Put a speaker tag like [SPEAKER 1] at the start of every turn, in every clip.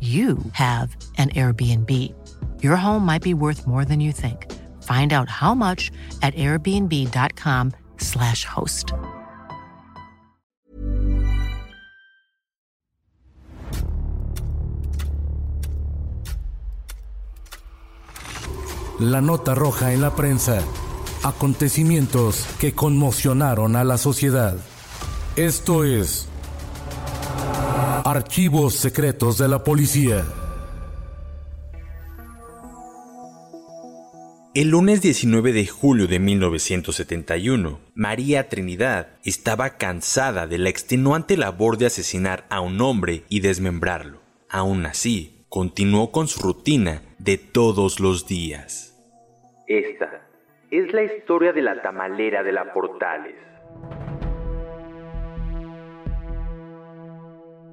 [SPEAKER 1] you have an Airbnb. Your home might be worth more than you think. Find out how much at airbnb.com/slash host.
[SPEAKER 2] La nota roja en la prensa. Acontecimientos que conmocionaron a la sociedad. Esto es Archivos secretos de la policía.
[SPEAKER 3] El lunes 19 de julio de 1971, María Trinidad estaba cansada de la extenuante labor de asesinar a un hombre y desmembrarlo. Aún así, continuó con su rutina de todos los días. Esta es la historia de la tamalera de la Portales.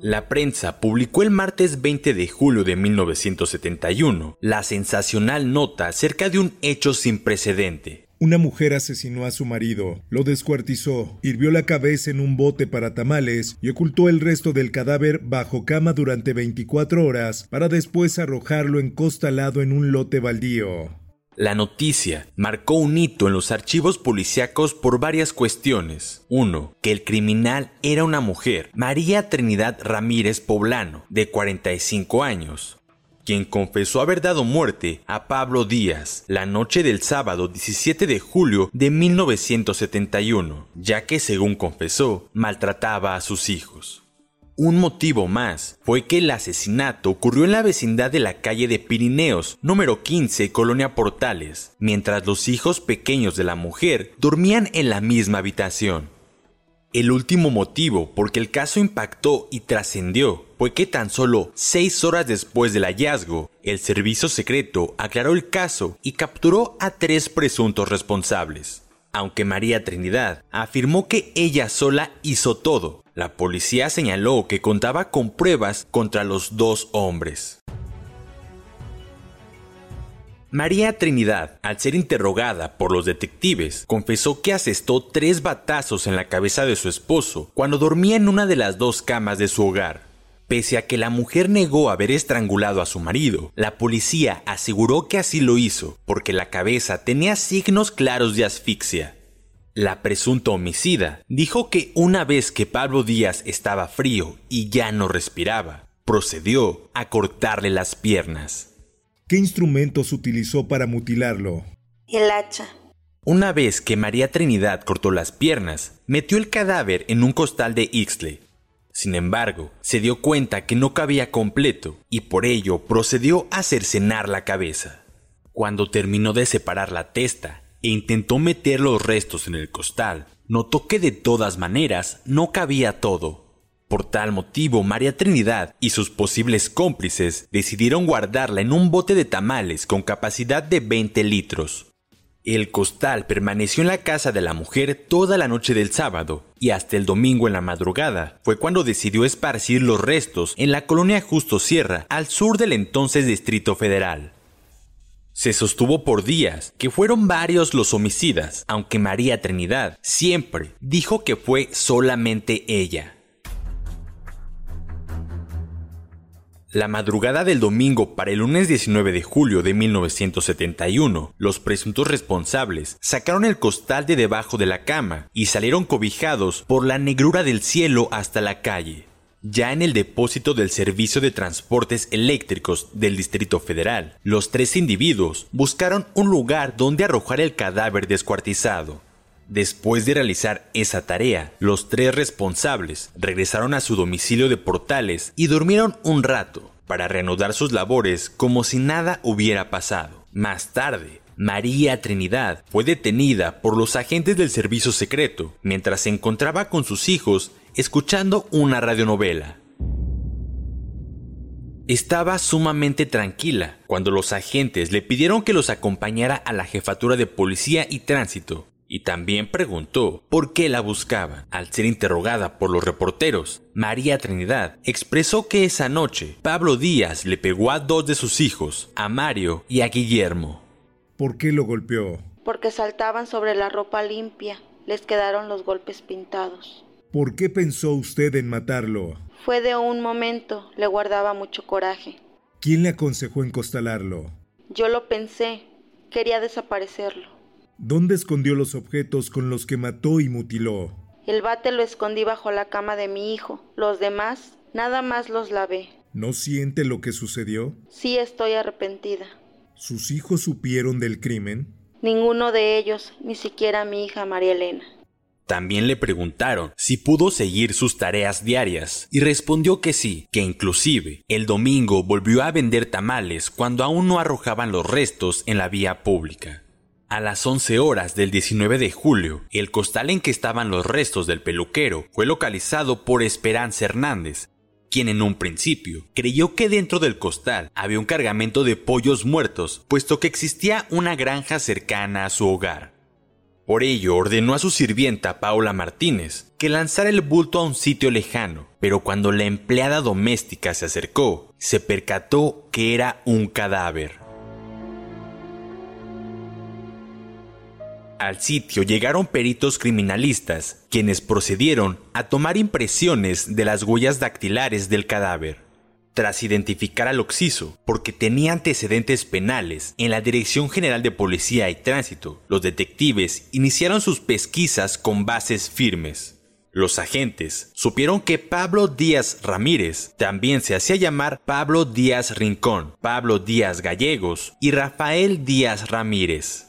[SPEAKER 3] La prensa publicó el martes 20 de julio de 1971 la sensacional nota acerca de un hecho sin precedente.
[SPEAKER 4] Una mujer asesinó a su marido, lo descuartizó, hirvió la cabeza en un bote para tamales y ocultó el resto del cadáver bajo cama durante 24 horas para después arrojarlo encostalado en un lote baldío.
[SPEAKER 3] La noticia marcó un hito en los archivos policíacos por varias cuestiones. Uno, que el criminal era una mujer, María Trinidad Ramírez Poblano, de 45 años, quien confesó haber dado muerte a Pablo Díaz la noche del sábado 17 de julio de 1971, ya que según confesó, maltrataba a sus hijos. Un motivo más fue que el asesinato ocurrió en la vecindad de la calle de Pirineos, número 15, Colonia Portales, mientras los hijos pequeños de la mujer dormían en la misma habitación. El último motivo por que el caso impactó y trascendió fue que tan solo seis horas después del hallazgo, el servicio secreto aclaró el caso y capturó a tres presuntos responsables. Aunque María Trinidad afirmó que ella sola hizo todo, la policía señaló que contaba con pruebas contra los dos hombres. María Trinidad, al ser interrogada por los detectives, confesó que asestó tres batazos en la cabeza de su esposo cuando dormía en una de las dos camas de su hogar. Pese a que la mujer negó haber estrangulado a su marido, la policía aseguró que así lo hizo porque la cabeza tenía signos claros de asfixia. La presunta homicida dijo que una vez que Pablo Díaz estaba frío y ya no respiraba, procedió a cortarle las piernas.
[SPEAKER 4] ¿Qué instrumentos utilizó para mutilarlo?
[SPEAKER 5] El hacha.
[SPEAKER 3] Una vez que María Trinidad cortó las piernas, metió el cadáver en un costal de Ixtle. Sin embargo, se dio cuenta que no cabía completo y por ello procedió a cercenar la cabeza. Cuando terminó de separar la testa e intentó meter los restos en el costal, notó que de todas maneras no cabía todo. Por tal motivo, María Trinidad y sus posibles cómplices decidieron guardarla en un bote de tamales con capacidad de 20 litros. El costal permaneció en la casa de la mujer toda la noche del sábado y hasta el domingo en la madrugada fue cuando decidió esparcir los restos en la colonia Justo Sierra, al sur del entonces Distrito Federal. Se sostuvo por días que fueron varios los homicidas, aunque María Trinidad siempre dijo que fue solamente ella. La madrugada del domingo para el lunes 19 de julio de 1971, los presuntos responsables sacaron el costal de debajo de la cama y salieron cobijados por la negrura del cielo hasta la calle. Ya en el depósito del Servicio de Transportes Eléctricos del Distrito Federal. Los tres individuos buscaron un lugar donde arrojar el cadáver descuartizado. Después de realizar esa tarea, los tres responsables regresaron a su domicilio de Portales y durmieron un rato para reanudar sus labores como si nada hubiera pasado. Más tarde, María Trinidad fue detenida por los agentes del servicio secreto mientras se encontraba con sus hijos escuchando una radionovela. Estaba sumamente tranquila cuando los agentes le pidieron que los acompañara a la jefatura de policía y tránsito, y también preguntó por qué la buscaban. Al ser interrogada por los reporteros, María Trinidad expresó que esa noche Pablo Díaz le pegó a dos de sus hijos, a Mario y a Guillermo.
[SPEAKER 4] ¿Por qué lo golpeó?
[SPEAKER 5] Porque saltaban sobre la ropa limpia. Les quedaron los golpes pintados.
[SPEAKER 4] ¿Por qué pensó usted en matarlo?
[SPEAKER 5] Fue de un momento. Le guardaba mucho coraje.
[SPEAKER 4] ¿Quién le aconsejó encostalarlo?
[SPEAKER 5] Yo lo pensé. Quería desaparecerlo.
[SPEAKER 4] ¿Dónde escondió los objetos con los que mató y mutiló?
[SPEAKER 5] El bate lo escondí bajo la cama de mi hijo. Los demás, nada más los lavé.
[SPEAKER 4] ¿No siente lo que sucedió?
[SPEAKER 5] Sí estoy arrepentida.
[SPEAKER 4] ¿Sus hijos supieron del crimen?
[SPEAKER 5] Ninguno de ellos, ni siquiera mi hija María Elena.
[SPEAKER 3] También le preguntaron si pudo seguir sus tareas diarias y respondió que sí, que inclusive el domingo volvió a vender tamales cuando aún no arrojaban los restos en la vía pública. A las 11 horas del 19 de julio, el costal en que estaban los restos del peluquero fue localizado por Esperanza Hernández, quien en un principio creyó que dentro del costal había un cargamento de pollos muertos, puesto que existía una granja cercana a su hogar. Por ello ordenó a su sirvienta Paula Martínez que lanzara el bulto a un sitio lejano, pero cuando la empleada doméstica se acercó, se percató que era un cadáver. Al sitio llegaron peritos criminalistas, quienes procedieron a tomar impresiones de las huellas dactilares del cadáver. Tras identificar al occiso, porque tenía antecedentes penales en la Dirección General de Policía y Tránsito, los detectives iniciaron sus pesquisas con bases firmes. Los agentes supieron que Pablo Díaz Ramírez también se hacía llamar Pablo Díaz Rincón, Pablo Díaz Gallegos y Rafael Díaz Ramírez.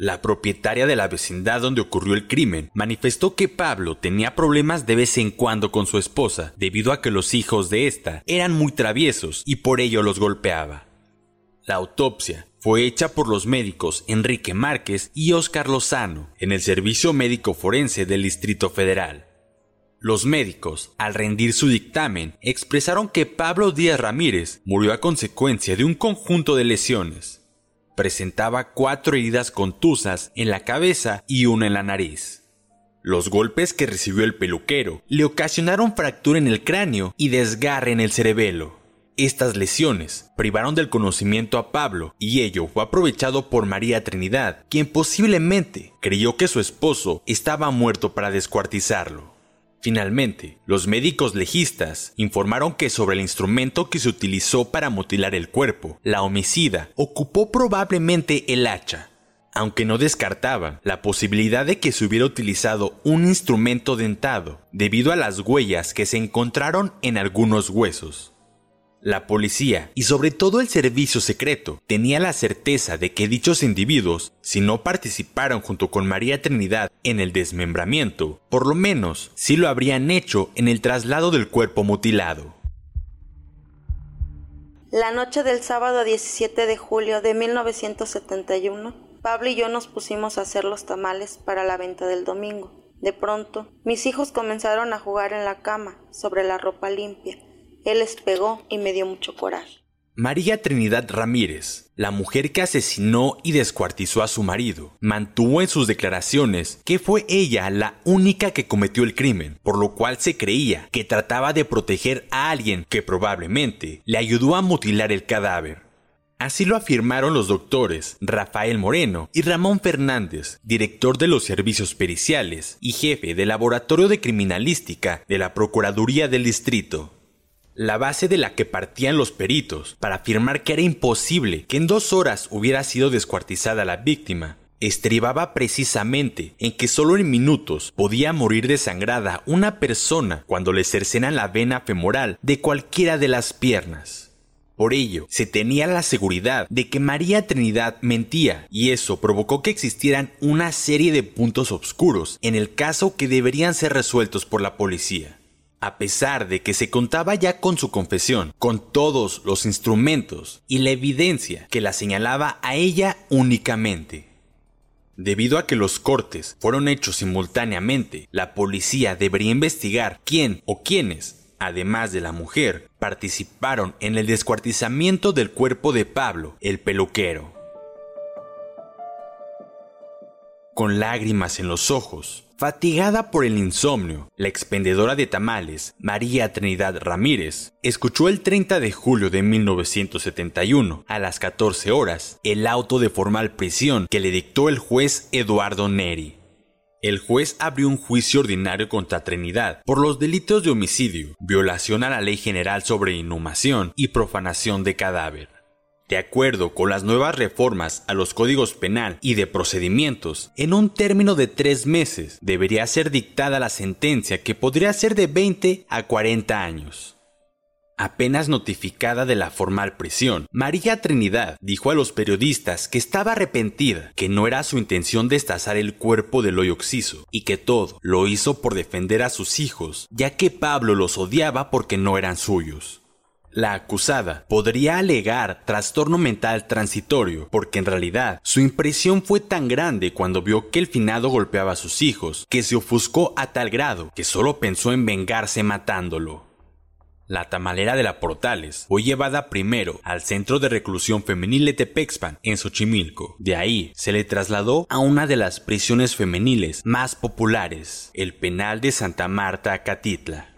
[SPEAKER 3] La propietaria de la vecindad donde ocurrió el crimen manifestó que Pablo tenía problemas de vez en cuando con su esposa, debido a que los hijos de ésta eran muy traviesos y por ello los golpeaba. La autopsia fue hecha por los médicos Enrique Márquez y Óscar Lozano en el Servicio Médico Forense del Distrito Federal. Los médicos, al rendir su dictamen, expresaron que Pablo Díaz Ramírez murió a consecuencia de un conjunto de lesiones presentaba cuatro heridas contusas en la cabeza y una en la nariz. Los golpes que recibió el peluquero le ocasionaron fractura en el cráneo y desgarre en el cerebelo. Estas lesiones privaron del conocimiento a Pablo y ello fue aprovechado por María Trinidad, quien posiblemente creyó que su esposo estaba muerto para descuartizarlo. Finalmente, los médicos legistas informaron que sobre el instrumento que se utilizó para mutilar el cuerpo, la homicida ocupó probablemente el hacha, aunque no descartaba la posibilidad de que se hubiera utilizado un instrumento dentado debido a las huellas que se encontraron en algunos huesos. La policía y sobre todo el servicio secreto tenía la certeza de que dichos individuos, si no participaron junto con María Trinidad en el desmembramiento, por lo menos sí lo habrían hecho en el traslado del cuerpo mutilado.
[SPEAKER 5] La noche del sábado 17 de julio de 1971, Pablo y yo nos pusimos a hacer los tamales para la venta del domingo. De pronto, mis hijos comenzaron a jugar en la cama, sobre la ropa limpia él les pegó y me dio mucho coraje.
[SPEAKER 3] María Trinidad Ramírez, la mujer que asesinó y descuartizó a su marido, mantuvo en sus declaraciones que fue ella la única que cometió el crimen, por lo cual se creía que trataba de proteger a alguien que probablemente le ayudó a mutilar el cadáver. Así lo afirmaron los doctores Rafael Moreno y Ramón Fernández, director de los servicios periciales y jefe del Laboratorio de Criminalística de la Procuraduría del Distrito la base de la que partían los peritos para afirmar que era imposible que en dos horas hubiera sido descuartizada la víctima, estribaba precisamente en que solo en minutos podía morir desangrada una persona cuando le cercenan la vena femoral de cualquiera de las piernas. Por ello, se tenía la seguridad de que María Trinidad mentía, y eso provocó que existieran una serie de puntos oscuros en el caso que deberían ser resueltos por la policía. A pesar de que se contaba ya con su confesión, con todos los instrumentos y la evidencia que la señalaba a ella únicamente. Debido a que los cortes fueron hechos simultáneamente, la policía debería investigar quién o quiénes además de la mujer, participaron en el descuartizamiento del cuerpo de Pablo, el peluquero. Con lágrimas en los ojos, fatigada por el insomnio, la expendedora de tamales, María Trinidad Ramírez, escuchó el 30 de julio de 1971, a las 14 horas, el auto de formal prisión que le dictó el juez Eduardo Neri. El juez abrió un juicio ordinario contra Trinidad por los delitos de homicidio, violación a la ley general sobre inhumación y profanación de cadáver. De acuerdo con las nuevas reformas a los códigos penal y de procedimientos, en un término de tres meses debería ser dictada la sentencia que podría ser de 20 a 40 años. Apenas notificada de la formal prisión, María Trinidad dijo a los periodistas que estaba arrepentida, que no era su intención destazar el cuerpo del hoyo oxiso y que todo lo hizo por defender a sus hijos, ya que Pablo los odiaba porque no eran suyos. La acusada podría alegar trastorno mental transitorio porque en realidad su impresión fue tan grande cuando vio que el finado golpeaba a sus hijos que se ofuscó a tal grado que solo pensó en vengarse matándolo. La tamalera de la Portales fue llevada primero al Centro de Reclusión Femenil de Tepexpan, en Xochimilco. De ahí se le trasladó a una de las prisiones femeniles más populares, el penal de Santa Marta, Catitla.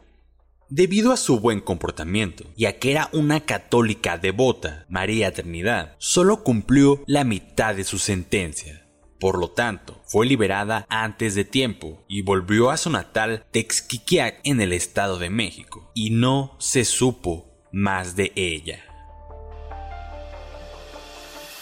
[SPEAKER 3] Debido a su buen comportamiento y a que era una católica devota, María Trinidad solo cumplió la mitad de su sentencia. Por lo tanto, fue liberada antes de tiempo y volvió a su natal Texquiquiac en el Estado de México, y no se supo más de ella.